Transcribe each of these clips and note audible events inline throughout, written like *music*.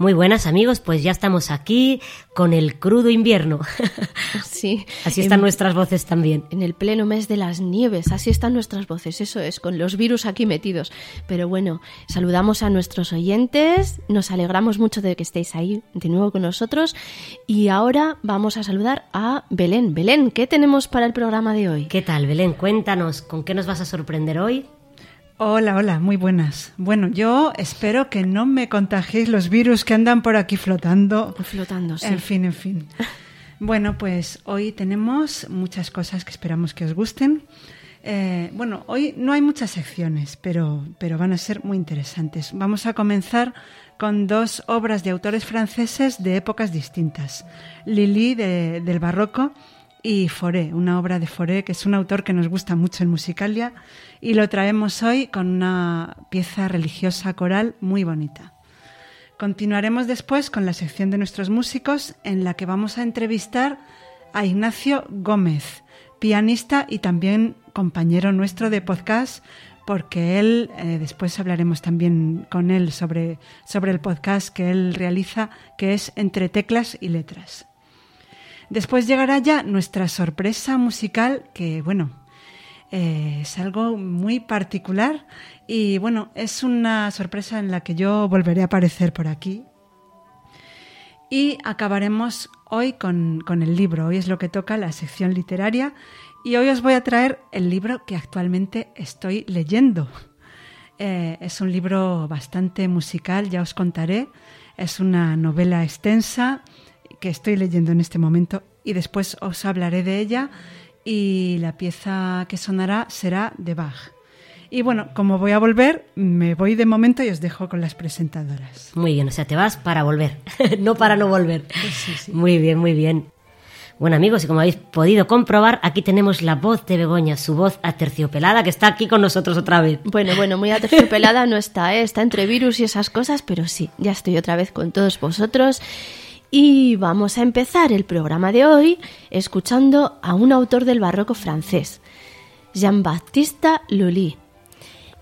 Muy buenas amigos, pues ya estamos aquí con el crudo invierno. *laughs* Sí. Así están nuestras voces también. En el pleno mes de las nieves, así están nuestras voces, eso es, con los virus aquí metidos. Pero bueno, saludamos a nuestros oyentes, nos alegramos mucho de que estéis ahí de nuevo con nosotros y ahora vamos a saludar a Belén. Belén, ¿qué tenemos para el programa de hoy? ¿Qué tal, Belén? Cuéntanos, ¿con qué nos vas a sorprender hoy? Hola, hola, muy buenas. Bueno, yo espero que no me contagiéis los virus que andan por aquí flotando. Flotando, sí. En fin, en fin. *laughs* Bueno, pues hoy tenemos muchas cosas que esperamos que os gusten. Eh, bueno, hoy no hay muchas secciones, pero, pero van a ser muy interesantes. Vamos a comenzar con dos obras de autores franceses de épocas distintas. Lili de- del Barroco y Foré, una obra de Foré, que es un autor que nos gusta mucho en Musicalia, y lo traemos hoy con una pieza religiosa coral muy bonita. Continuaremos después con la sección de nuestros músicos en la que vamos a entrevistar a Ignacio Gómez, pianista y también compañero nuestro de podcast, porque él, eh, después hablaremos también con él sobre, sobre el podcast que él realiza, que es Entre Teclas y Letras. Después llegará ya nuestra sorpresa musical, que bueno, eh, es algo muy particular y bueno, es una sorpresa en la que yo volveré a aparecer por aquí. Y acabaremos hoy con, con el libro, hoy es lo que toca la sección literaria y hoy os voy a traer el libro que actualmente estoy leyendo. Eh, es un libro bastante musical, ya os contaré. Es una novela extensa que estoy leyendo en este momento y después os hablaré de ella y la pieza que sonará será de Bach. Y bueno, como voy a volver, me voy de momento y os dejo con las presentadoras. Muy bien, o sea, te vas para volver, *laughs* no para no volver. Muy bien, muy bien. Bueno amigos, y como habéis podido comprobar, aquí tenemos la voz de Begoña, su voz aterciopelada, que está aquí con nosotros otra vez. Bueno, bueno, muy aterciopelada no está, ¿eh? está entre virus y esas cosas, pero sí, ya estoy otra vez con todos vosotros. Y vamos a empezar el programa de hoy escuchando a un autor del barroco francés, Jean-Baptiste Lully.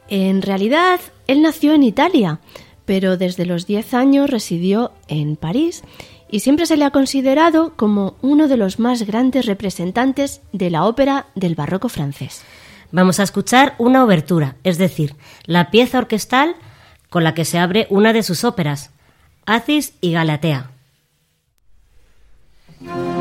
En realidad, él nació en Italia, pero desde los 10 años residió en París y siempre se le ha considerado como uno de los más grandes representantes de la ópera del barroco francés. Vamos a escuchar una obertura, es decir, la pieza orquestal con la que se abre una de sus óperas, Acis y Galatea. Bye.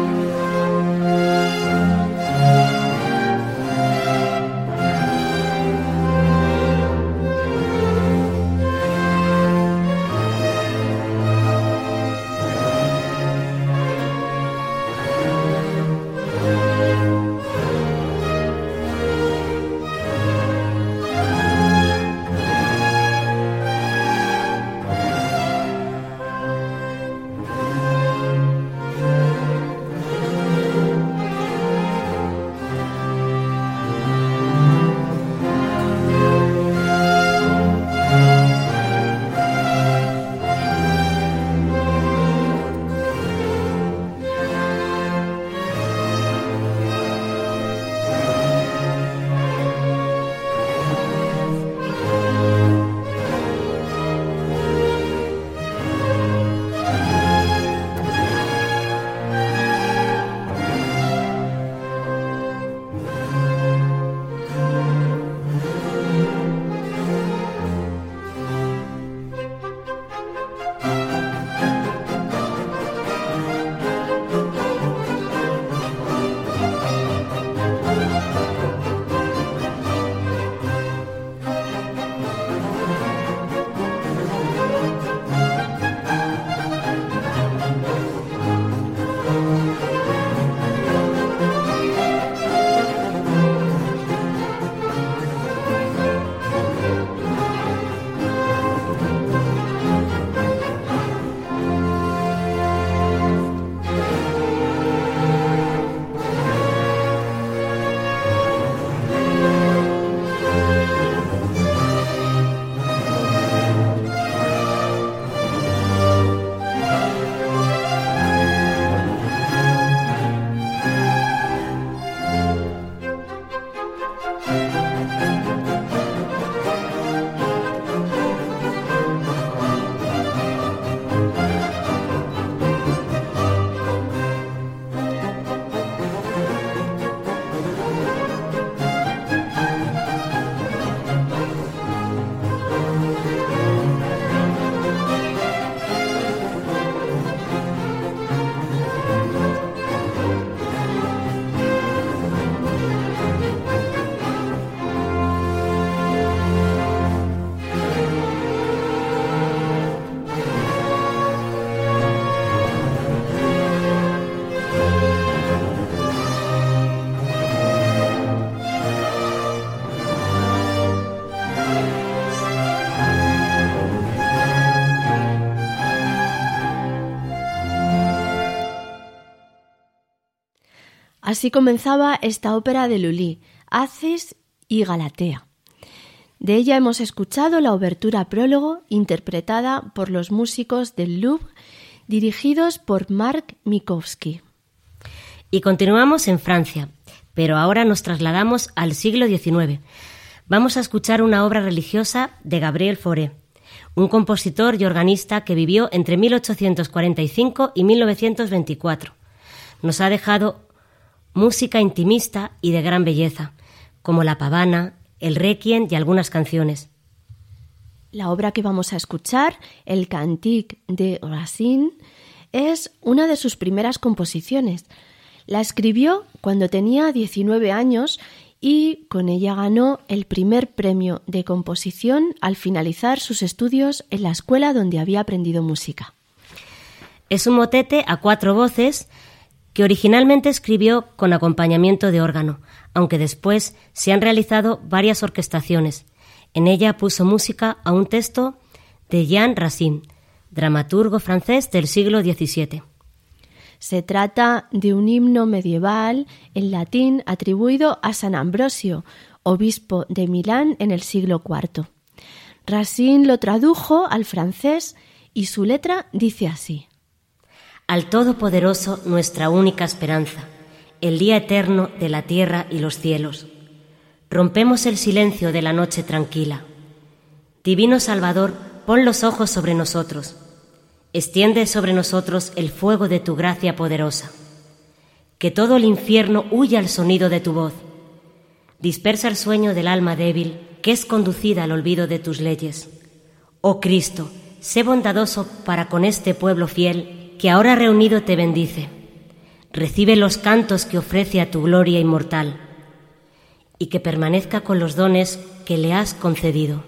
Así comenzaba esta ópera de Lully, Acis y Galatea. De ella hemos escuchado la obertura prólogo interpretada por los músicos del Louvre dirigidos por Mark Minkowski. Y continuamos en Francia, pero ahora nos trasladamos al siglo XIX. Vamos a escuchar una obra religiosa de Gabriel Fauré, un compositor y organista que vivió entre 1845 y 1924. Nos ha dejado música intimista y de gran belleza, como La Pavana, el Requiem y algunas canciones. La obra que vamos a escuchar, el Cantique de Racine, es una de sus primeras composiciones. La escribió cuando tenía 19 años y con ella ganó el primer premio de composición al finalizar sus estudios en la escuela donde había aprendido música. Es un motete a cuatro voces que originalmente escribió con acompañamiento de órgano, aunque después se han realizado varias orquestaciones. En ella puso música a un texto de Jean Racine, dramaturgo francés del siglo XVII. Se trata de un himno medieval en latín atribuido a San Ambrosio, obispo de Milán en el siglo IV. Racine lo tradujo al francés y su letra dice así. Al Todopoderoso nuestra única esperanza el día eterno de la tierra y los cielos. Rompemos el silencio de la noche tranquila. Divino Salvador, pon los ojos sobre nosotros. Extiende sobre nosotros el fuego de tu gracia poderosa. Que todo el infierno huya al sonido de tu voz. Dispersa el sueño del alma débil que es conducida al olvido de tus leyes. Oh Cristo, sé bondadoso para con este pueblo fiel que ahora reunido te bendice recibe los cantos que ofrece a tu gloria inmortal, y que permanezca con los dones que le has concedido.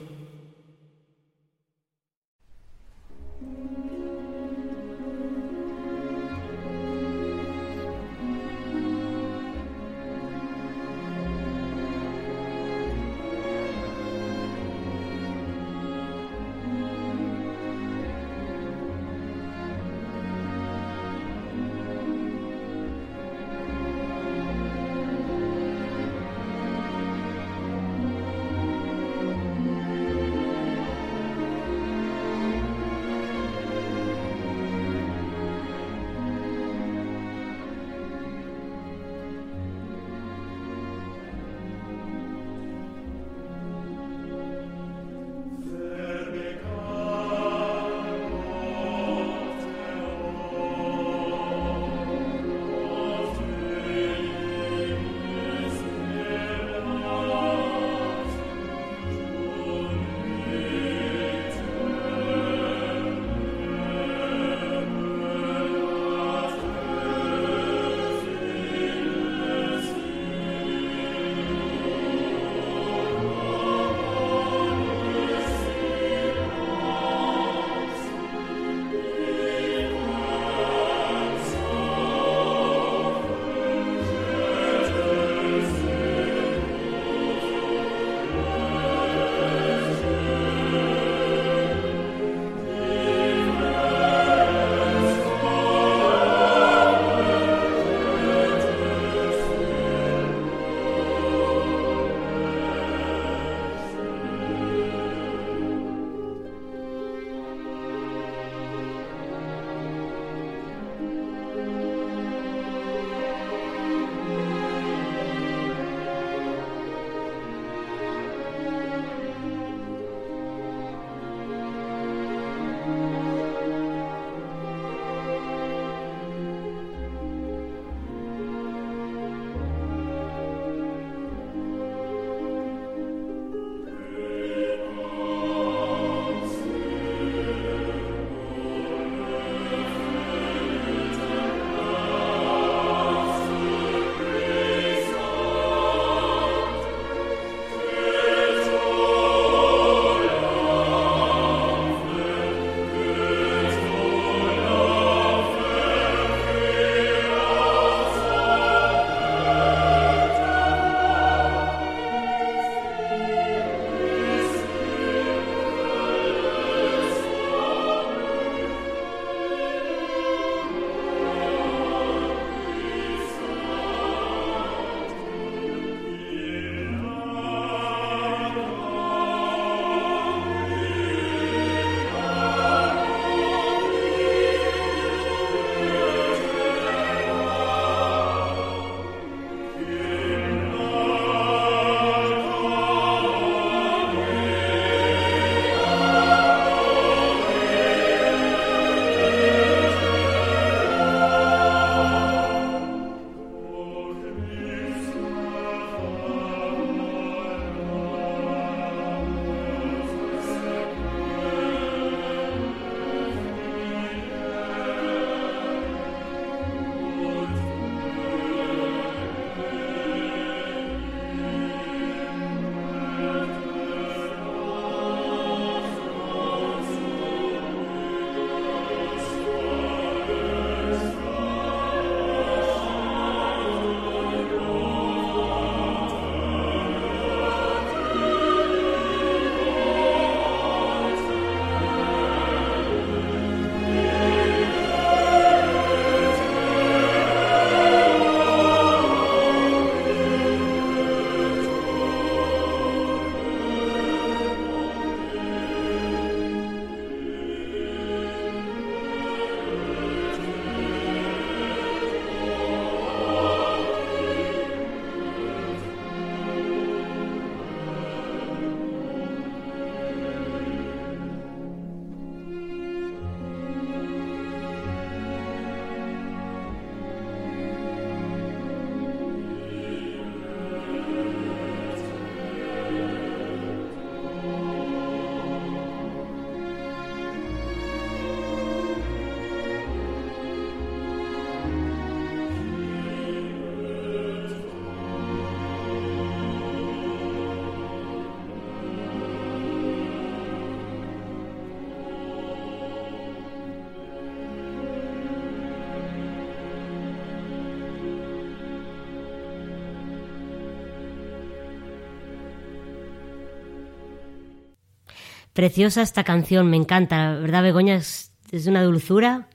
Preciosa esta canción, me encanta, ¿verdad, Begoña? Es, es una dulzura.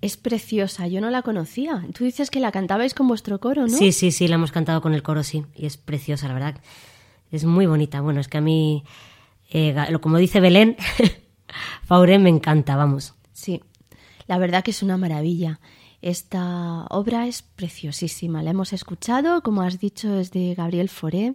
Es preciosa, yo no la conocía. Tú dices que la cantabais con vuestro coro, ¿no? Sí, sí, sí, la hemos cantado con el coro, sí. Y es preciosa, la verdad. Es muy bonita. Bueno, es que a mí, eh, como dice Belén, *laughs* Fauré me encanta, vamos. Sí, la verdad que es una maravilla. Esta obra es preciosísima. La hemos escuchado, como has dicho, es de Gabriel Fauré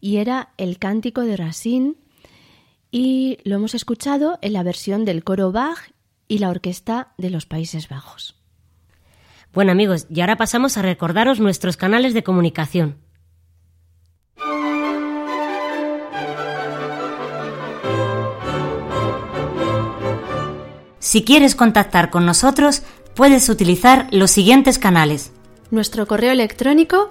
y era el cántico de Racine y lo hemos escuchado en la versión del coro Bach y la orquesta de los Países Bajos. Bueno amigos, y ahora pasamos a recordaros nuestros canales de comunicación. Si quieres contactar con nosotros, puedes utilizar los siguientes canales. Nuestro correo electrónico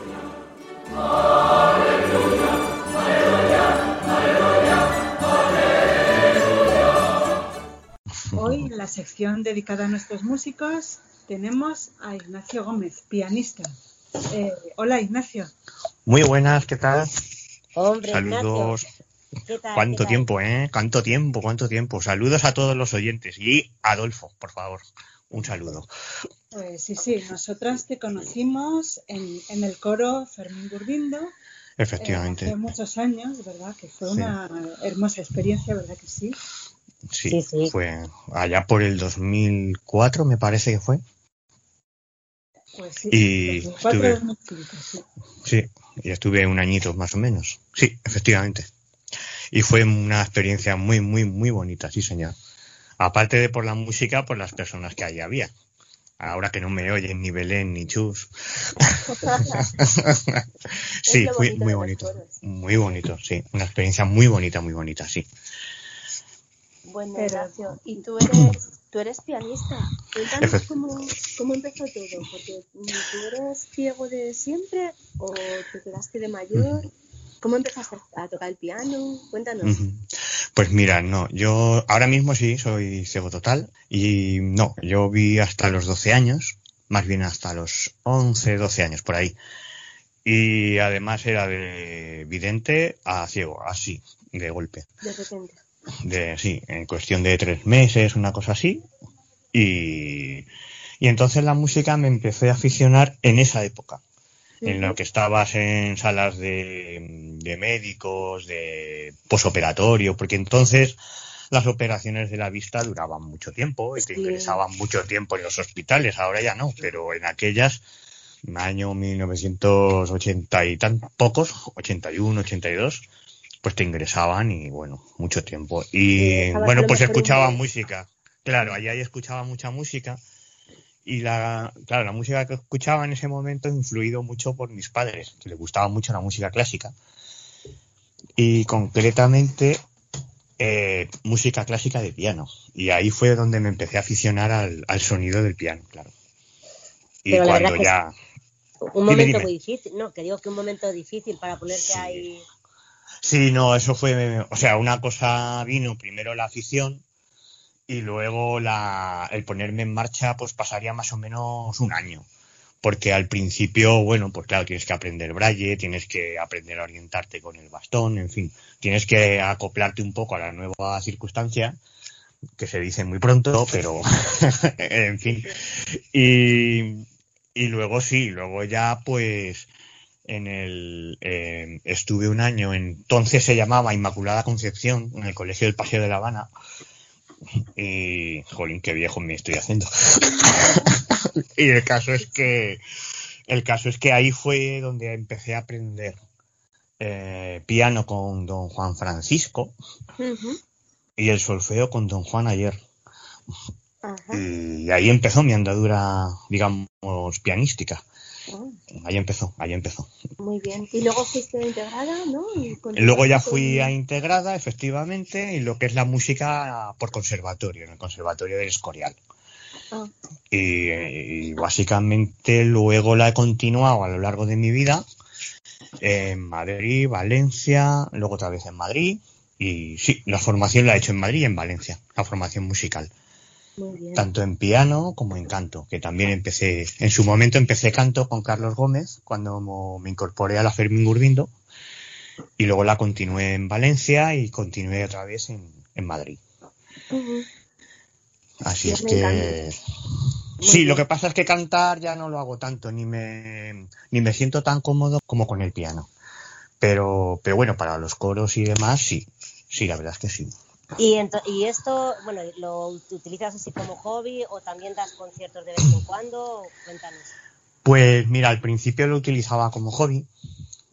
Sección dedicada a nuestros músicos tenemos a Ignacio Gómez, pianista. Eh, hola Ignacio. Muy buenas, ¿qué tal? Hombre, Saludos. Ignacio. ¿Qué tal, ¿Cuánto qué tal? tiempo, eh? ¿Cuánto tiempo, cuánto tiempo? Saludos a todos los oyentes. Y Adolfo, por favor, un saludo. Pues sí, sí, nosotras te conocimos en, en el coro Fermín Gurbindo eh, Efectivamente. hace muchos años, ¿verdad? Que fue Sí. una hermosa experiencia, ¿verdad que sí? Sí, Sí, sí. fue allá por el 2004, me parece que fue. Pues sí. Y 2004, estuve- 2005, sí. Sí, y estuve un añito más o menos. Sí, efectivamente. Y fue una experiencia muy, muy, muy bonita, sí, señor. Aparte de por la música, por las personas que allí había. Ahora que no me oyen ni Belén ni Chus. *laughs* sí, fue muy bonito. Muy bonito, sí. Una experiencia muy bonita, muy bonita, sí. Bueno, Pero- Ignacio, y tú eres, tú eres pianista. Cuéntanos cómo, cómo empezó todo, porque mm, tú eres ciego de siempre o te quedaste de mayor. ¿Cómo empezaste a tocar el piano? Cuéntanos. Pues mira, no, yo ahora mismo sí soy ciego total y no, yo vi hasta los 12 años, más bien hasta los 11, 12 años por ahí. Y además era de vidente a ciego, así, de golpe. De repente. De, sí, en cuestión de tres meses, una cosa así. Y, y entonces la música me empecé a aficionar en esa época en lo que estabas en salas de, de médicos, de posoperatorio, porque entonces las operaciones de la vista duraban mucho tiempo y te Sí. ingresaban mucho tiempo en los hospitales, ahora ya no, pero en aquellas, año 1980 y tan pocos, 81, 82, pues te ingresaban y bueno, mucho tiempo. Y bueno, pues escuchaba música. Claro, allá escuchaba mucha música y la, claro, la música que escuchaba en ese momento influido mucho por mis padres, que les gustaba mucho la música clásica. Y concretamente eh, música clásica de piano. Y ahí fue donde me empecé a aficionar al, sonido del piano, claro. Y cuando ya... Un momento muy difícil, no, que digo que un momento difícil para ponerte ahí... Sí, no, eso fue, o sea, una cosa vino primero la afición y luego la, el ponerme en marcha pues pasaría más o menos un año. Porque al principio, bueno, pues claro, tienes que aprender braille, tienes que aprender a orientarte con el bastón, en fin, tienes que acoplarte un poco a la nueva circunstancia, que se dice muy pronto, pero *laughs* en fin. Y, y luego sí, luego ya pues en el eh, estuve un año, entonces se llamaba Inmaculada Concepción, en el Colegio del Paseo de La Habana, y, jolín, qué viejo me estoy haciendo. *laughs* y el caso es que, el caso es que ahí fue donde empecé a aprender eh, piano con don Juan Francisco y el solfeo con don Juan ayer. Y ahí empezó mi andadura, digamos, pianística. Oh. Ahí empezó, ahí empezó. Muy bien. Y luego fuiste integrada, ¿no? luego ya fui a integrada, efectivamente, y lo que es la música por conservatorio, en el Conservatorio del Escorial. Ah. Y, básicamente luego la he continuado a lo largo de mi vida en Madrid, Valencia, luego otra vez en Madrid. Y sí, la formación la he hecho en Madrid y en Valencia, la formación musical tanto en piano como en canto, que también empecé, en su momento empecé canto con Carlos Gómez cuando me incorporé a la Fermín Gurbindo y luego la continué en Valencia y continué otra vez en, Madrid. Así es que... Sí, lo que pasa es que cantar ya no lo hago tanto, ni me, ni me siento tan cómodo como con el piano. Pero, pero bueno, para los coros y demás, sí, sí, la verdad es que sí. Y, y esto, bueno, ¿lo utilizas así como hobby o también das conciertos de vez en cuando? Cuéntanos. Pues mira, al principio lo utilizaba como hobby.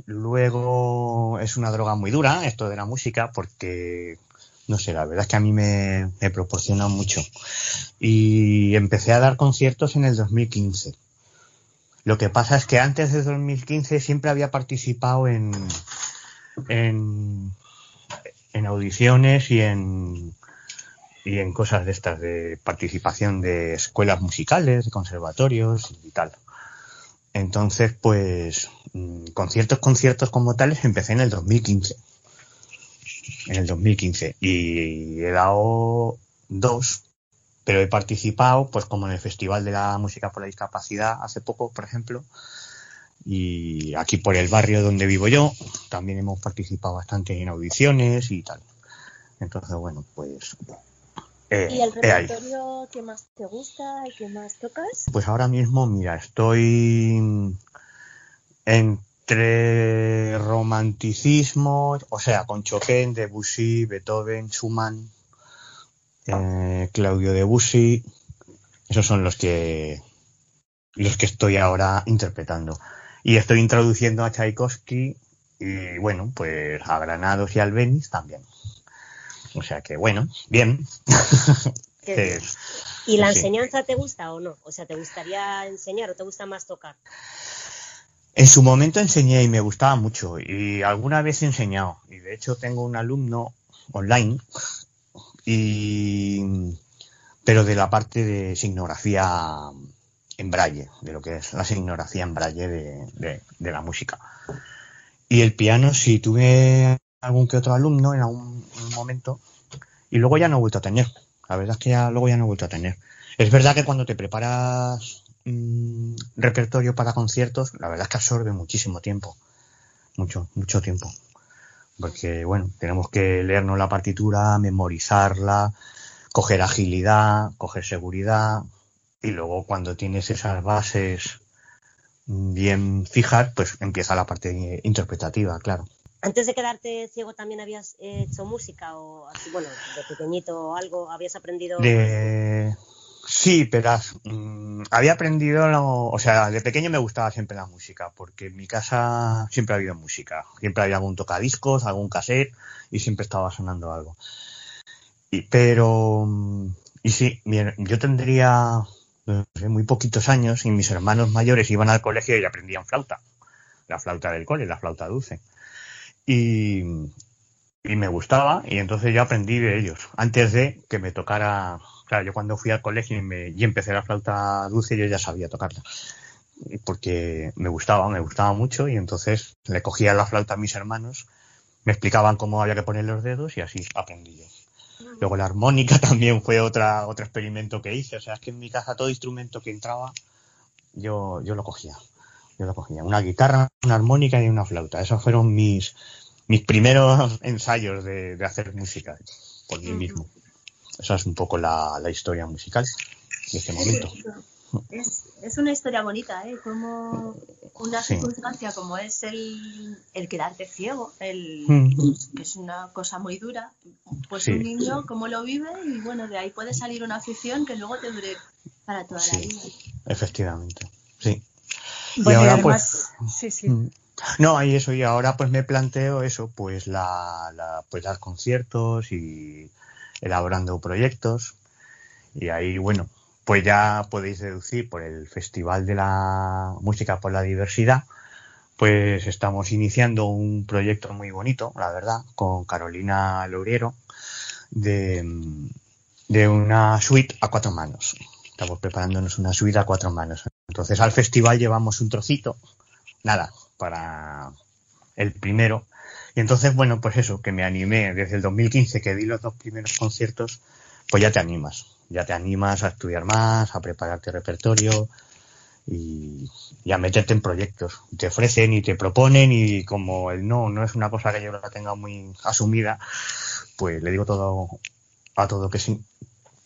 Luego es una droga muy dura esto de la música porque, no sé, la verdad es que a mí me, me proporciona mucho. Y empecé a dar conciertos en el 2015. Lo que pasa es que antes de 2015 siempre había participado en, en en audiciones y en y en cosas de estas de participación de escuelas musicales, de conservatorios y tal. Entonces, pues mm, conciertos, conciertos como tales empecé en el 2015. En el 2015 y he dado dos, pero he participado, pues como en el Festival de la Música por la Discapacidad hace poco, por ejemplo, y aquí por el barrio donde vivo yo también hemos participado bastante en audiciones y tal. Entonces, bueno, pues... Eh, ¿Y el repertorio que más te gusta y que más tocas? Pues ahora mismo, mira, estoy entre romanticismo, o sea, con Chopin, Debussy, Beethoven, Schumann, eh, Claudio Debussy, esos son los que los que estoy ahora interpretando. Y estoy introduciendo a Tchaikovsky y bueno, pues a Granados y al Albeniz también. O sea que bueno, bien. *laughs* ¿Y la enseñanza te gusta o no? O sea, ¿te gustaría enseñar o te gusta más tocar? En su momento enseñé y me gustaba mucho y alguna vez he enseñado. Y de hecho tengo un alumno online y pero de la parte de signografía en braille, de lo que es la signografía en braille de, la música. Y el piano, si tuve algún que otro alumno en algún momento, y luego ya no he vuelto a tener. La verdad es que ya luego ya no he vuelto a tener. Es verdad que cuando te preparas mm, repertorio para conciertos, la verdad es que absorbe muchísimo tiempo. Mucho, mucho tiempo. Porque, bueno, tenemos que leernos la partitura, memorizarla, coger agilidad, coger seguridad, y luego cuando tienes esas bases bien fijas, pues empieza la parte interpretativa, claro. Antes de quedarte ciego también habías hecho música o así, bueno, de pequeñito o algo, habías aprendido. De... Sí, pero mm, había aprendido, o sea, de pequeño me gustaba siempre la música, porque en mi casa siempre ha habido música. Siempre había algún tocadiscos, algún cassette y siempre estaba sonando algo. Y, pero, y sí, yo tendría muy poquitos años y mis hermanos mayores iban al colegio y aprendían flauta. La flauta del cole, la flauta dulce. Y, y me gustaba y entonces yo aprendí de ellos. Antes de que me tocara Claro, yo cuando fui al colegio y, me, y empecé la flauta dulce, yo ya sabía tocarla. Porque me gustaba, me gustaba mucho y entonces le cogía la flauta a mis hermanos, me explicaban cómo había que poner los dedos y así aprendí yo. Luego la armónica *laughs* también fue otra, otro experimento que hice. O sea, es que en mi casa todo instrumento que entraba, yo, yo lo cogía. Yo lo cogía. Una guitarra, una armónica y una flauta. Esos fueron mis, mis primeros *laughs* ensayos de, de hacer música por mí mismo. Esa es un poco la, historia musical de este momento. Es, es, una historia bonita, ¿eh? Como una circunstancia como es el, el quedarte ciego, el, mm. que es una cosa muy dura, pues un niño cómo lo vive y bueno, de ahí puede salir una afición que luego te dure para toda la vida. Efectivamente, sí. y ahora pues... Sí, sí. Mm. No, hay eso, y ahora pues me planteo eso, pues la, la pues dar conciertos y elaborando proyectos y ahí, bueno, pues ya podéis deducir por el Festival de la Música por la Diversidad, pues estamos iniciando un proyecto muy bonito, la verdad, con Carolina Louriero, de, de una suite a cuatro manos. Estamos preparándonos una suite a cuatro manos. Entonces al festival llevamos un trocito, nada, para el primero, y entonces, bueno, pues eso, que me animé desde el 2015 que di los dos primeros conciertos, pues ya te animas, ya te animas a estudiar más, a prepararte repertorio y, a meterte en proyectos. Te ofrecen y te proponen y como el no no es una cosa que yo la tenga muy asumida, pues le digo todo a todo que sí.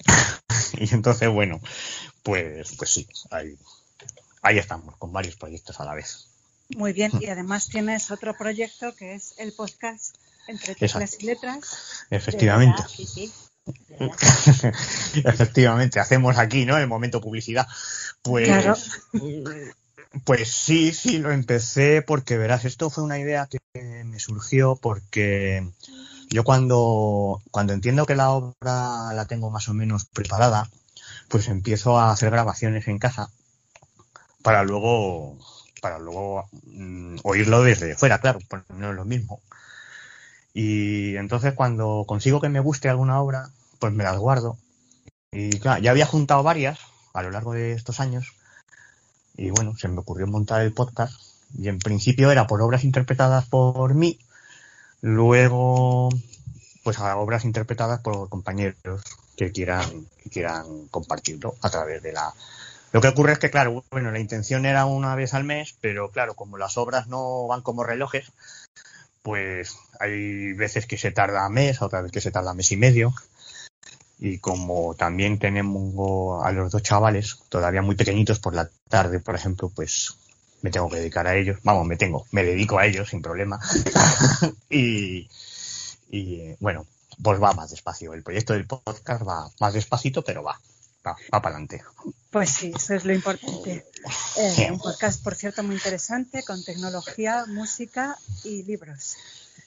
*laughs* y entonces, bueno, pues, pues sí, ahí, ahí estamos, con varios proyectos a la vez. Muy bien, y además tienes otro proyecto que es el podcast entre teclas y letras. Efectivamente. *laughs* Efectivamente, hacemos aquí, ¿no? El momento publicidad. Pues, pues sí, sí, lo empecé porque verás, esto fue una idea que me surgió porque yo cuando, cuando entiendo que la obra la tengo más o menos preparada, pues empiezo a hacer grabaciones en casa para luego para luego mm, oírlo desde fuera, claro, pues no es lo mismo. Y entonces cuando consigo que me guste alguna obra, pues me las guardo. Y claro, ya había juntado varias a lo largo de estos años. Y bueno, se me ocurrió montar el podcast. Y en principio era por obras interpretadas por mí. Luego, pues a obras interpretadas por compañeros que quieran, que quieran compartirlo a través de la, lo que ocurre es que, claro, bueno, la intención era una vez al mes, pero claro, como las obras no van como relojes, pues hay veces que se tarda mes, otras veces que se tarda mes y medio. Y como también tenemos a los dos chavales todavía muy pequeñitos por la tarde, por ejemplo, pues me tengo que dedicar a ellos. Vamos, me tengo, me dedico a ellos sin problema. *laughs* y, y bueno, pues va más despacio. El proyecto del podcast va más despacito, pero va va, para adelante. Pues sí, eso es lo importante. Eh, un podcast, por cierto, muy interesante con tecnología, música y libros.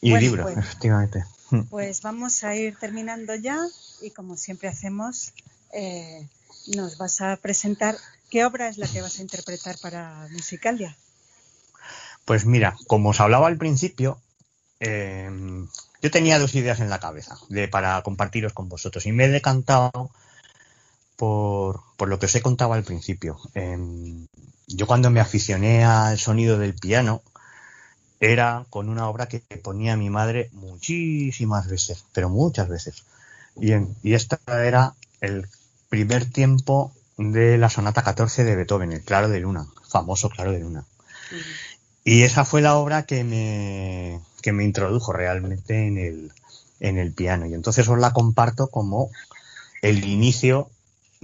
Y libros, pues, efectivamente. Pues vamos a ir terminando ya y como siempre hacemos, eh, nos vas a presentar qué obra es la que vas a interpretar para Musicalia. Pues mira, como os hablaba al principio, eh, yo tenía dos ideas en la cabeza de, para compartiros con vosotros y me he decantado por, por lo que os he contado al principio. Em, yo cuando me aficioné al sonido del piano era con una obra que ponía mi madre muchísimas veces, pero muchas veces. Y, y esta era el primer tiempo de la sonata 14 de Beethoven, el Claro de Luna, famoso Claro de Luna. Y esa fue la obra que me, que me introdujo realmente en el, en el piano. Y entonces os la comparto como el inicio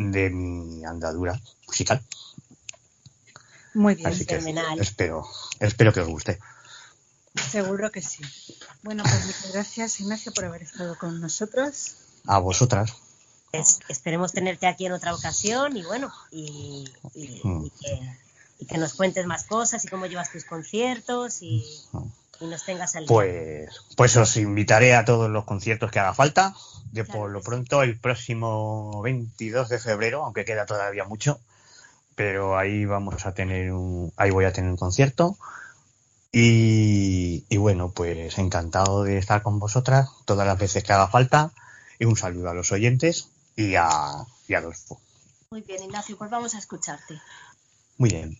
de mi andadura musical. Muy bien, Así espero, espero que os guste. Seguro que sí. Bueno, pues muchas gracias, Ignacio, por haber estado con nosotros. A vosotras. esperemos tenerte aquí en otra ocasión y bueno, y, mm. que, nos cuentes más cosas y cómo llevas tus conciertos y, nos tengas al Pues, pues os invitaré a todos los conciertos que haga falta. De por lo pronto, el próximo 22 de febrero, aunque queda todavía mucho, pero ahí vamos a tener un, ahí voy a tener un concierto. Y, bueno, pues encantado de estar con vosotras todas las veces que haga falta. Y un saludo a los oyentes y a, y a los. Muy bien, Ignacio, pues vamos a escucharte. Muy bien.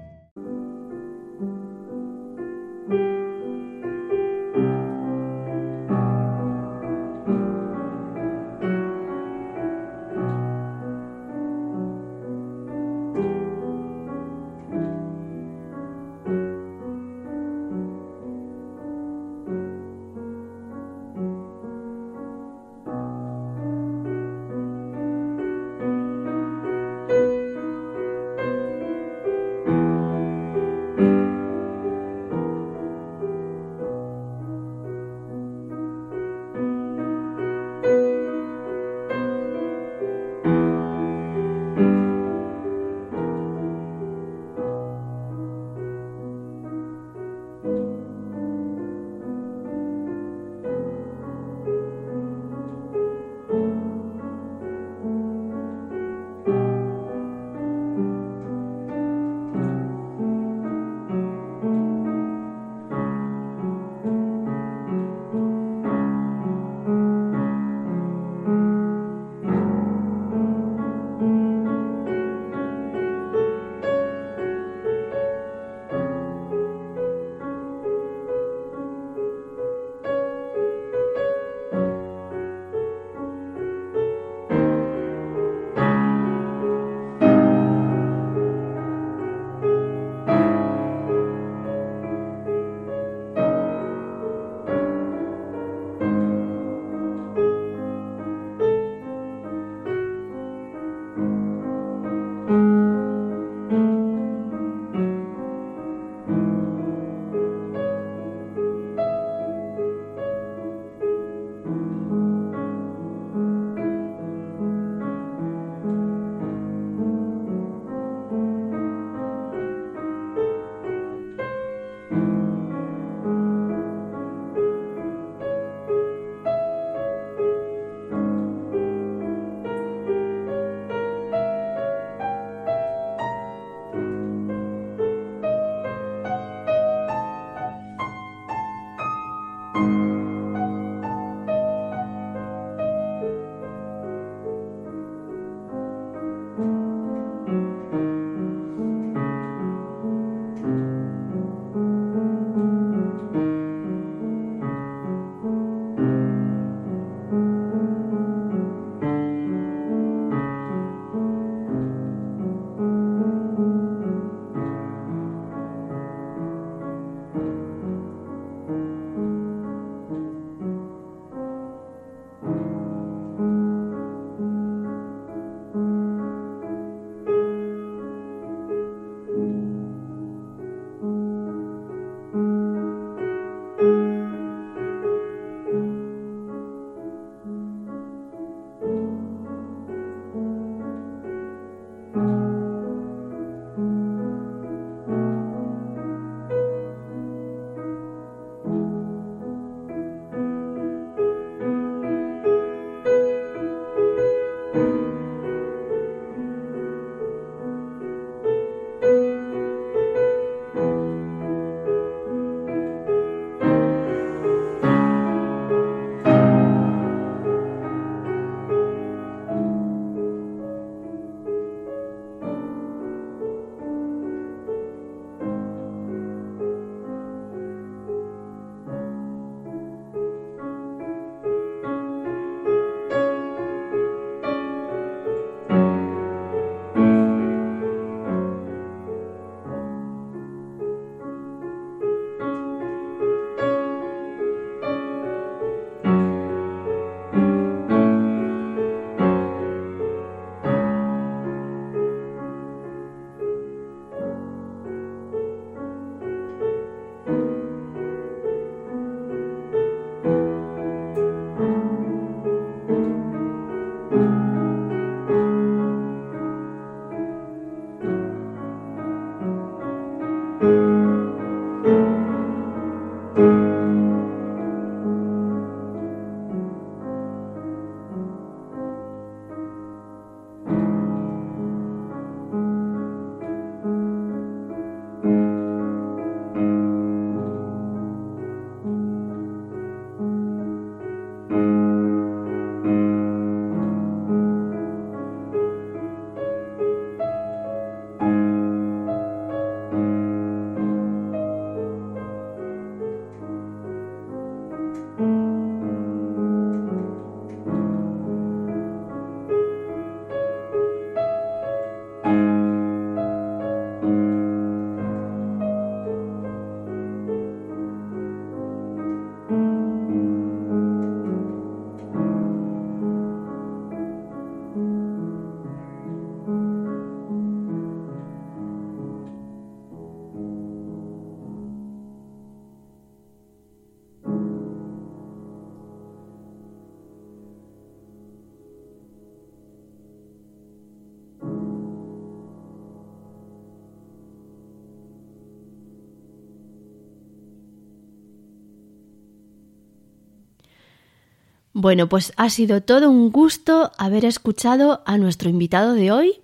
Bueno, pues ha sido todo un gusto haber escuchado a nuestro invitado de hoy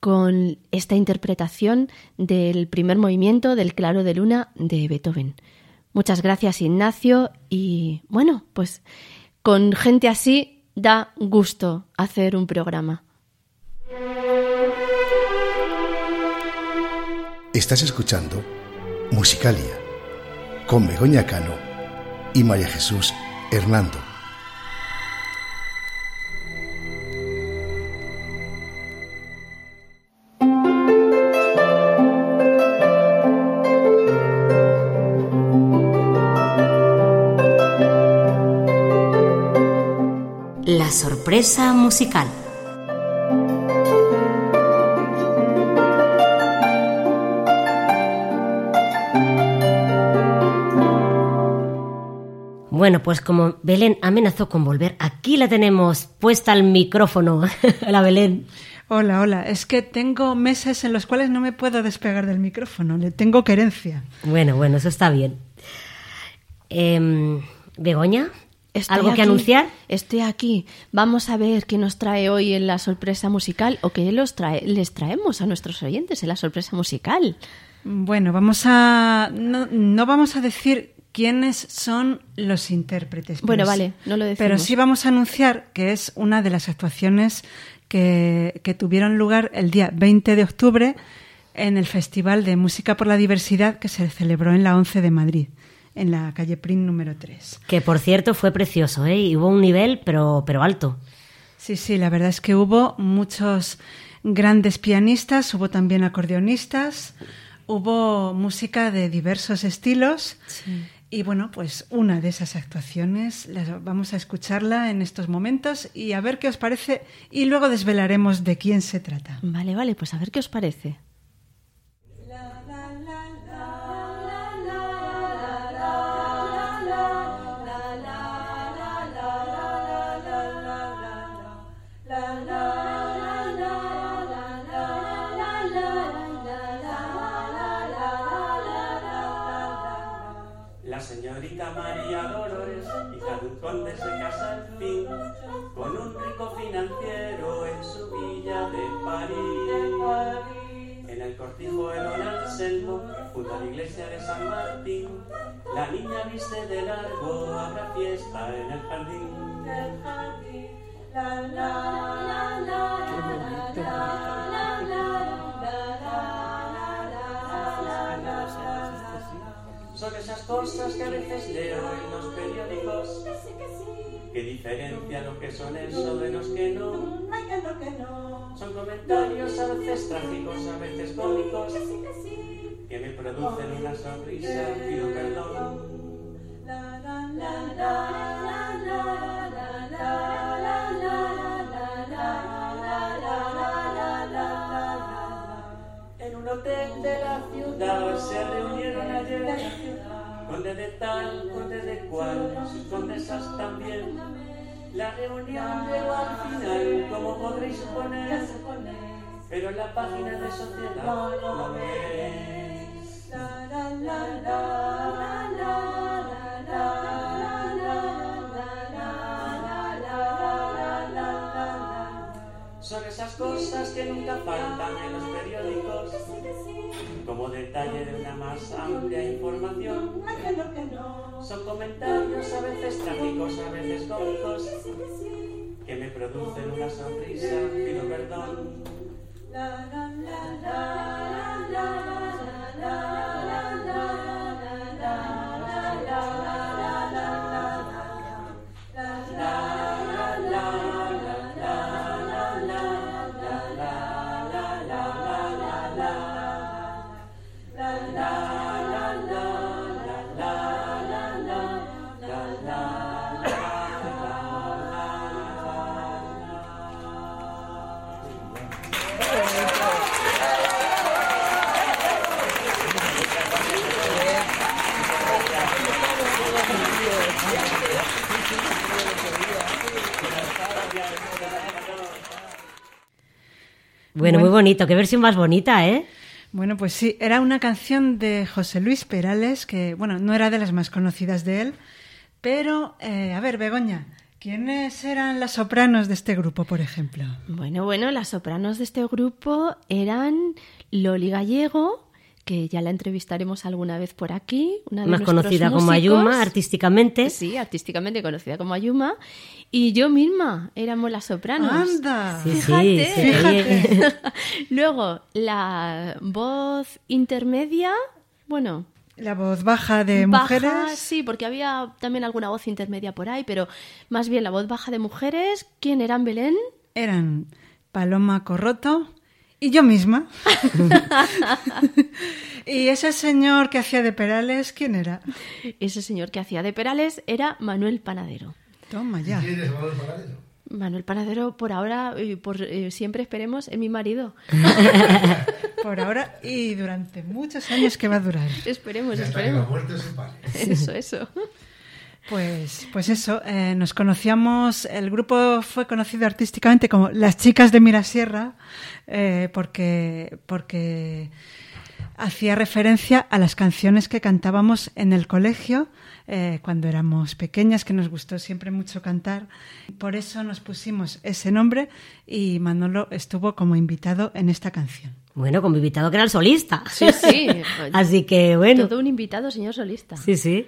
con esta interpretación del primer movimiento del Claro de Luna de Beethoven. Muchas gracias Ignacio y bueno, pues con gente así da gusto hacer un programa. Estás escuchando Musicalia con Begoña Cano y María Jesús Hernando. Musical. Bueno, pues como Belén amenazó con volver, aquí la tenemos puesta al micrófono. *laughs* Hola, Belén. Hola, hola. Es que tengo meses en los cuales no me puedo despegar del micrófono. Le tengo querencia. Bueno, bueno, eso está bien. Em, Begoña, ¿algo que anunciar? Estoy aquí. Vamos a ver qué nos trae hoy en la sorpresa musical o qué los trae, les traemos a nuestros oyentes en la sorpresa musical. Bueno, vamos a. No, no vamos a decir quiénes son los intérpretes. Bueno, vale, no lo decimos. Pero sí vamos a anunciar que es una de las actuaciones que, que tuvieron lugar el día 20 de octubre en el Festival de Música por la Diversidad que se celebró en la 11 de Madrid en la calle Prin número 3. Que por cierto fue precioso, ¿eh? Y hubo un nivel, pero, pero alto. Sí, sí, la verdad es que hubo muchos grandes pianistas, hubo también acordeonistas, hubo música de diversos estilos. Sí. Y bueno, pues una de esas actuaciones las vamos a escucharla en estos momentos y a ver qué os parece y luego desvelaremos de quién se trata. Vale, vale, pues a ver qué os parece. Iglesia de San Martín, la niña viste de largo, habrá fiesta en el jardín. La, la, la, la, la, Son esas cosas que a veces leo en los periódicos que diferencian lo que son eso de los que no. Son comentarios a veces trágicos, a veces cómicos que me producen una sonrisa, pido perdón. En un hotel de la ciudad se reunieron ayer conde de tal, conde de cual, sus condesas también. La reunión llegó al final, como podréis suponer, pero en la página de sociedad no veis. Son esas cosas que nunca faltan en los periódicos, como detalle de una más amplia información. Son comentarios a veces trágicos, a veces cómicos, que me producen una sonrisa, pido perdón. La, la, la, la, Bueno, muy bonito. Qué versión más bonita, ¿eh? Bueno, pues sí, era una canción de José Luis Perales, que, bueno, no era de las más conocidas de él, pero, eh, a ver, Begoña, ¿Quiénes eran las sopranos de este grupo, por ejemplo? Bueno, bueno, las sopranos de este grupo eran Loli Gallego, que ya la entrevistaremos alguna vez por aquí. Una de Más conocida como. Ayuma, artísticamente. Sí, artísticamente conocida como Ayuma. Y yo misma éramos las sopranos. ¡Anda! Sí, sí, Fíjate. oye. *laughs* Luego, la voz intermedia, bueno, La voz baja de baja, mujeres. sí, porque había también alguna voz intermedia por ahí, pero más bien la voz baja de mujeres. ¿Quién eran Belén? Eran Paloma Corroto y yo misma. *laughs* y ese señor que hacía de Perales, ¿quién era? Ese señor que hacía de Perales era Manuel Panadero. Toma ya. Manuel Panadero, por ahora y por eh, siempre esperemos, es mi marido. *laughs* Por ahora y durante muchos años que va a durar. esperemos, esperemos. *laughs* Eso, eso. Pues, pues eso, eh, nos conocíamos, el grupo fue conocido artísticamente como Las Chicas de Mirasierra, eh, porque, porque hacía referencia a las canciones que cantábamos en el colegio eh, cuando éramos pequeñas, que nos gustó siempre mucho cantar. Por eso nos pusimos ese nombre y Manolo estuvo como invitado en esta canción. Bueno, como invitado que era el solista. Sí, sí. *laughs* Así que bueno. Todo un invitado, señor solista. Sí, sí.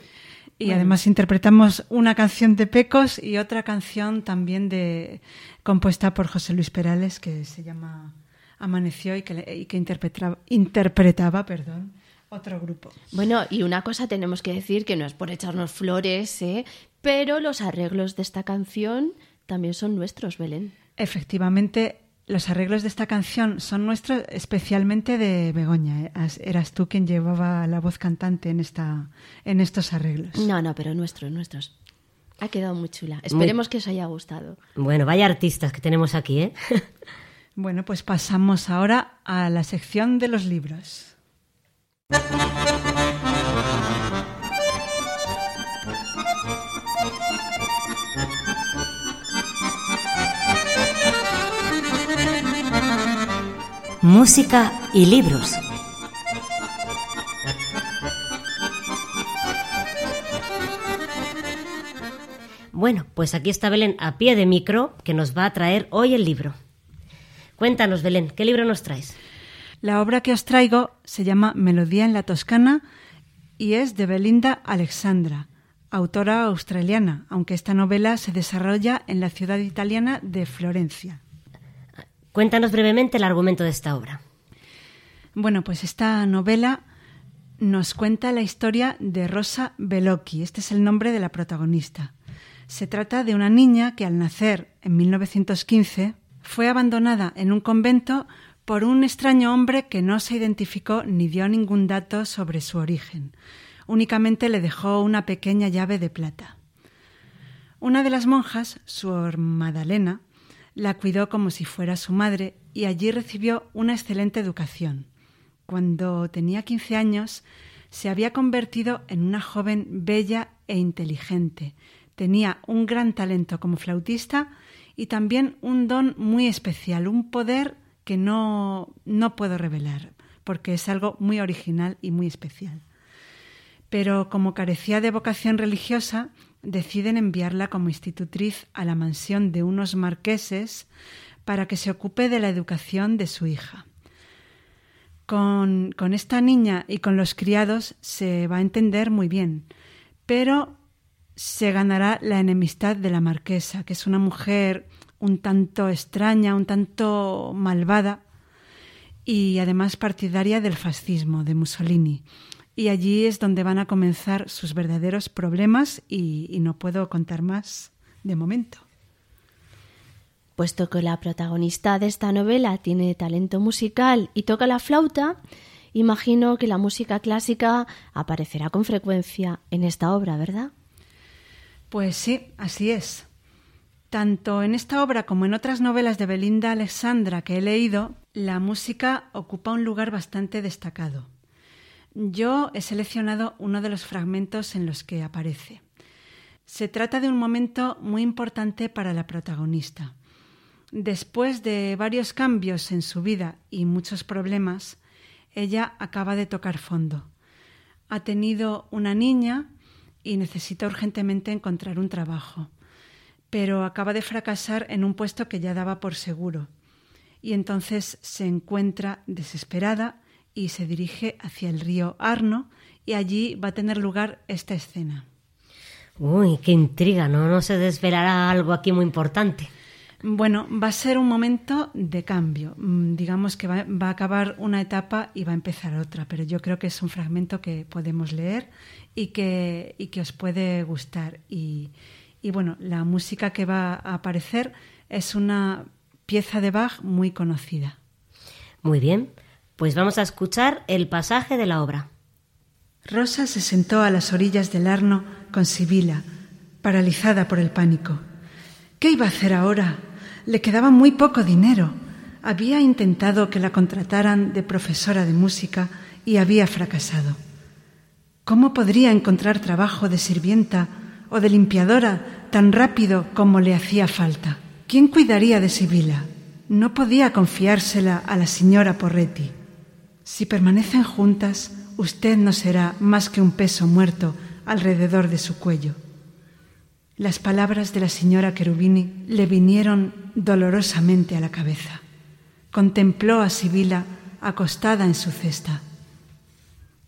Y además interpretamos una canción de Pecos y otra canción también de compuesta por José Luis Perales que se llama Amaneció y que, le- y que interpretaba, interpretaba perdón, otro grupo. Bueno, y una cosa tenemos que decir que no es por echarnos flores, ¿eh? pero los arreglos de esta canción también son nuestros, Belén. Efectivamente, los arreglos de esta canción son nuestros, especialmente de Begoña. ¿eh? As- Eras tú quien llevaba la voz cantante en, esta, en estos arreglos. No, no, pero nuestros, nuestros. Ha quedado muy chula. Esperemos que os haya gustado. Bueno, vaya artistas que tenemos aquí, ¿eh? *laughs* Bueno, pues pasamos ahora a la sección de los libros. Música y libros. Bueno, pues aquí está Belén a pie de micro que nos va a traer hoy el libro. Cuéntanos, Belén, ¿qué libro nos traes? La obra que os traigo se llama Melodía en la Toscana y es de Belinda Alexandra, autora australiana, aunque esta novela se desarrolla en la ciudad italiana de Florencia. Cuéntanos brevemente el argumento de esta obra. Bueno, pues esta novela nos cuenta la historia de Rosa Bellocchi. Este es el nombre de la protagonista. Se trata de una niña que al nacer en 1915 fue abandonada en un convento por un extraño hombre que no se identificó ni dio ningún dato sobre su origen. Únicamente le dejó una pequeña llave de plata. Una de las monjas, Suor Madalena, la cuidó como si fuera su madre y allí recibió una excelente educación. Cuando tenía 15 años, se había convertido en una joven bella e inteligente. Tenía un gran talento como flautista y también un don muy especial, un poder que no, no puedo revelar, porque es algo muy original y muy especial. Pero como carecía de vocación religiosa, deciden enviarla como institutriz a la mansión de unos marqueses para que se ocupe de la educación de su hija. Con, con, esta niña y con los criados se va a entender muy bien, pero se ganará la enemistad de la marquesa, que es una mujer un tanto extraña, un tanto malvada y además partidaria del fascismo de Mussolini. Y allí es donde van a comenzar sus verdaderos problemas y, no puedo contar más de momento. Puesto que la protagonista de esta novela tiene talento musical y toca la flauta, imagino que la música clásica aparecerá con frecuencia en esta obra, ¿verdad? Pues sí, así es. Tanto en esta obra como en otras novelas de Belinda Alexandra que he leído, la música ocupa un lugar bastante destacado. Yo he seleccionado uno de los fragmentos en los que aparece. Se trata de un momento muy importante para la protagonista. Después de varios cambios en su vida y muchos problemas, ella acaba de tocar fondo. Ha tenido una niña y necesita urgentemente encontrar un trabajo. pero acaba de fracasar en un puesto que ya daba por seguro. Y entonces se encuentra desesperada y se dirige hacia el río Arno y allí va a tener lugar esta escena. Uy, qué intriga, ¿no? No se desvelará algo aquí muy importante. Bueno, va a ser un momento de cambio. Mm, digamos que va, a acabar una etapa y va a empezar otra, pero yo creo que es un fragmento que podemos leer y que, y que os puede gustar. Y, y bueno, la música que va a aparecer es una pieza de Bach muy conocida. Muy bien, pues vamos a escuchar el pasaje de la obra. Rosa se sentó a las orillas del Arno con Sibila, paralizada por el pánico. ¿Qué iba a hacer ahora? Le quedaba muy poco dinero. Había intentado que la contrataran de profesora de música y había fracasado. ¿Cómo podría encontrar trabajo de sirvienta o de limpiadora tan rápido como le hacía falta? ¿Quién cuidaría de Sibila? No podía confiársela a la señora Porretti. Si permanecen juntas, usted no será más que un peso muerto alrededor de su cuello. Las palabras de la señora Cherubini le vinieron dolorosamente a la cabeza. Contempló a Sibila acostada en su cesta.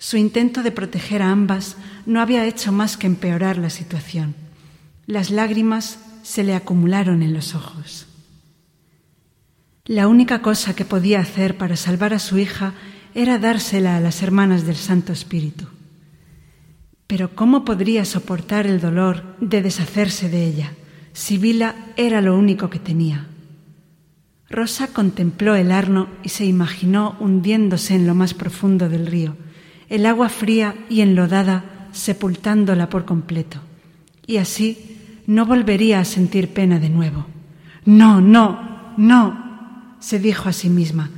Su intento de proteger a ambas no había hecho más que empeorar la situación. Las lágrimas se le acumularon en los ojos. La única cosa que podía hacer para salvar a su hija era dársela a las hermanas del Santo Espíritu. Pero ¿cómo podría soportar el dolor de deshacerse de ella? Sibila era lo único que tenía. Rosa contempló el arno y se imaginó hundiéndose en lo más profundo del río, el agua fría y enlodada sepultándola por completo. Y así no volvería a sentir pena de nuevo. No, no, no, se dijo a sí misma.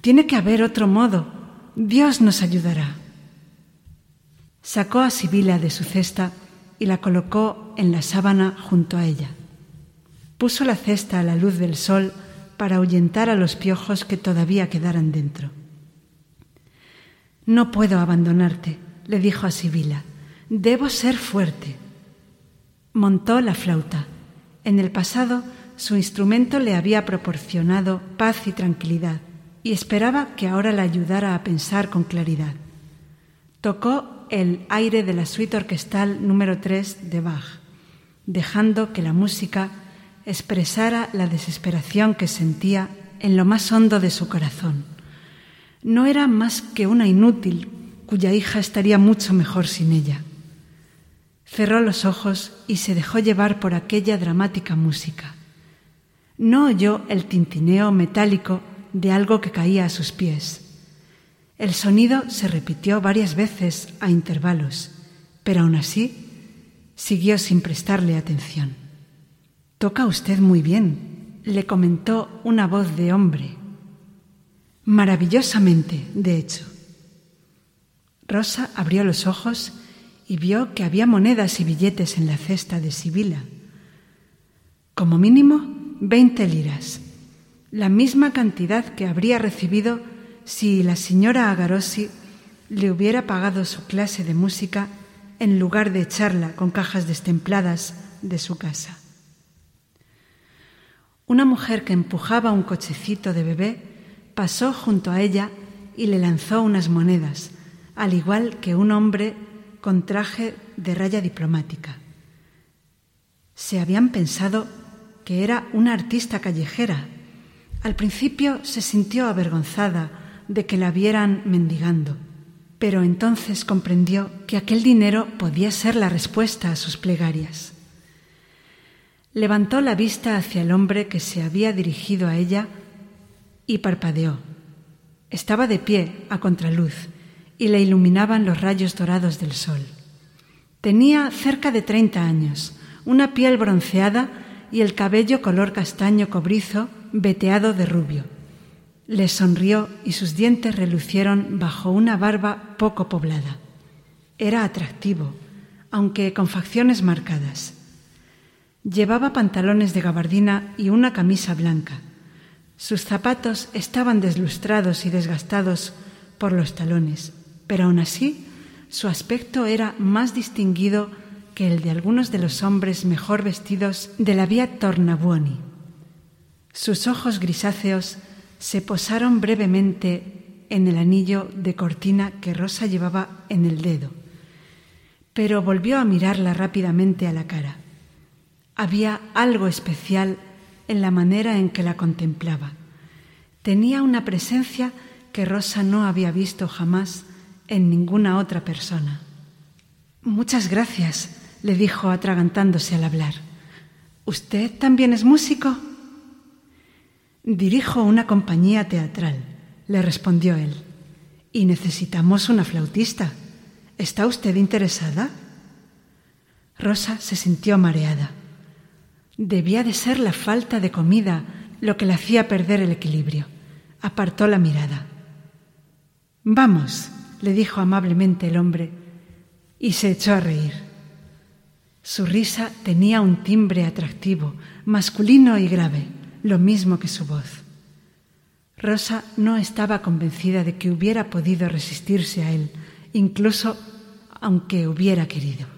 Tiene que haber otro modo. Dios nos ayudará. Sacó a Sibila de su cesta y la colocó en la sábana junto a ella. Puso la cesta a la luz del sol para ahuyentar a los piojos que todavía quedaran dentro. No puedo abandonarte, le dijo a Sibila. Debo ser fuerte. Montó la flauta. En el pasado su instrumento le había proporcionado paz y tranquilidad, y esperaba que ahora la ayudara a pensar con claridad. Tocó el aire de la suite orquestal número 3 de Bach, dejando que la música expresara la desesperación que sentía en lo más hondo de su corazón. No era más que una inútil cuya hija estaría mucho mejor sin ella. Cerró los ojos y se dejó llevar por aquella dramática música. No oyó el tintineo metálico de algo que caía a sus pies el sonido se repitió varias veces a intervalos, pero aún así siguió sin prestarle atención. Toca usted muy bien, le comentó una voz de hombre. Maravillosamente, de hecho. Rosa abrió los ojos y vio que había monedas y billetes en la cesta de Sibila. Como mínimo, veinte liras, la misma cantidad que habría recibido si la señora Agarossi le hubiera pagado su clase de música en lugar de echarla con cajas destempladas de su casa. Una mujer que empujaba un cochecito de bebé pasó junto a ella y le lanzó unas monedas, al igual que un hombre con traje de raya diplomática. Se habían pensado que era una artista callejera. Al principio se sintió avergonzada de que la vieran mendigando, pero entonces comprendió que aquel dinero podía ser la respuesta a sus plegarias. Levantó la vista hacia el hombre que se había dirigido a ella y parpadeó. Estaba de pie a contraluz y le iluminaban los rayos dorados del sol. Tenía cerca de treinta años, una piel bronceada y el cabello color castaño cobrizo veteado de rubio. Le sonrió y sus dientes relucieron bajo una barba poco poblada. Era atractivo, aunque con facciones marcadas. Llevaba pantalones de gabardina y una camisa blanca. Sus zapatos estaban deslustrados y desgastados por los talones, pero aún así su aspecto era más distinguido que el de algunos de los hombres mejor vestidos de la vía Tornabuoni. Sus ojos grisáceos se posaron brevemente en el anillo de cortina que Rosa llevaba en el dedo, pero volvió a mirarla rápidamente a la cara. Había algo especial en la manera en que la contemplaba. Tenía una presencia que Rosa no había visto jamás en ninguna otra persona. Muchas gracias, le dijo atragantándose al hablar. ¿Usted también es músico? Dirijo una compañía teatral, le respondió él, y necesitamos una flautista. ¿Está usted interesada? Rosa se sintió mareada. Debía de ser la falta de comida lo que le hacía perder el equilibrio. Apartó la mirada. Vamos, le dijo amablemente el hombre, y se echó a reír. Su risa tenía un timbre atractivo, masculino y grave lo mismo que su voz. Rosa no estaba convencida de que hubiera podido resistirse a él, incluso aunque hubiera querido.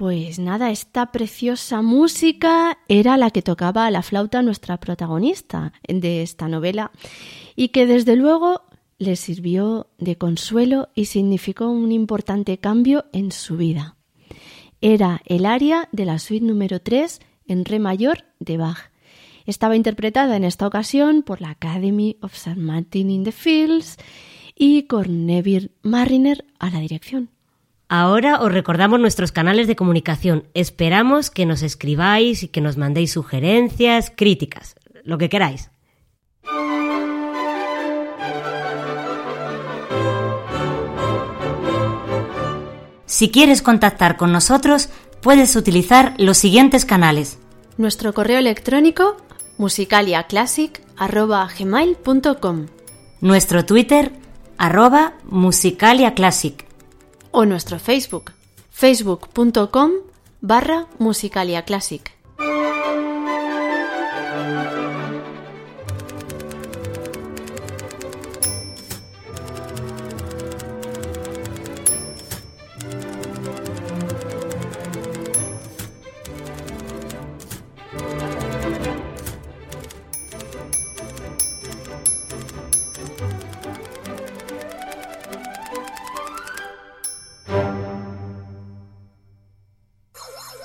Pues nada, esta preciosa música era la que tocaba a la flauta nuestra protagonista de esta novela y que desde luego le sirvió de consuelo y significó un importante cambio en su vida. Era el aria de la suite número 3 en re mayor de Bach. Estaba interpretada en esta ocasión por la Academy of St. Martin in the Fields y con Neville Mariner a la dirección. Ahora os recordamos nuestros canales de comunicación. Esperamos que nos escribáis y que nos mandéis sugerencias, críticas, lo que queráis. Si quieres contactar con nosotros, puedes utilizar los siguientes canales. Nuestro correo electrónico musicaliaclassic.gmail.com Nuestro Twitter arroba musicaliaclassic o nuestro Facebook, facebook.com barra musicaliaclassic.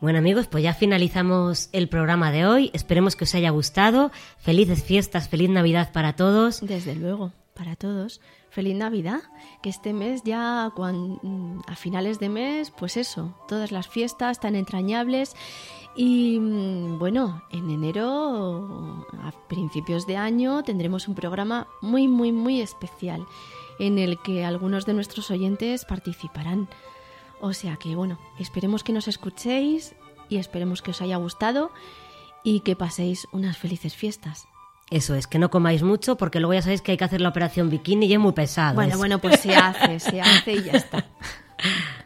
Bueno amigos, pues ya finalizamos el programa de hoy. Esperemos que os haya gustado. Felices fiestas, feliz Navidad para todos. Desde luego, para todos. Feliz Navidad, que este mes ya cuan- a finales de mes, pues eso, todas las fiestas tan entrañables y mm, bueno, en enero, a principios de año, tendremos un programa muy, muy, muy especial en el que algunos de nuestros oyentes participarán. O sea que bueno, esperemos que nos escuchéis y esperemos que os haya gustado y que paséis unas felices fiestas. Eso es, que no comáis mucho porque luego ya sabéis que hay que hacer la operación bikini y es muy pesado. Bueno, eso. bueno, pues se hace, se hace y ya está. *laughs*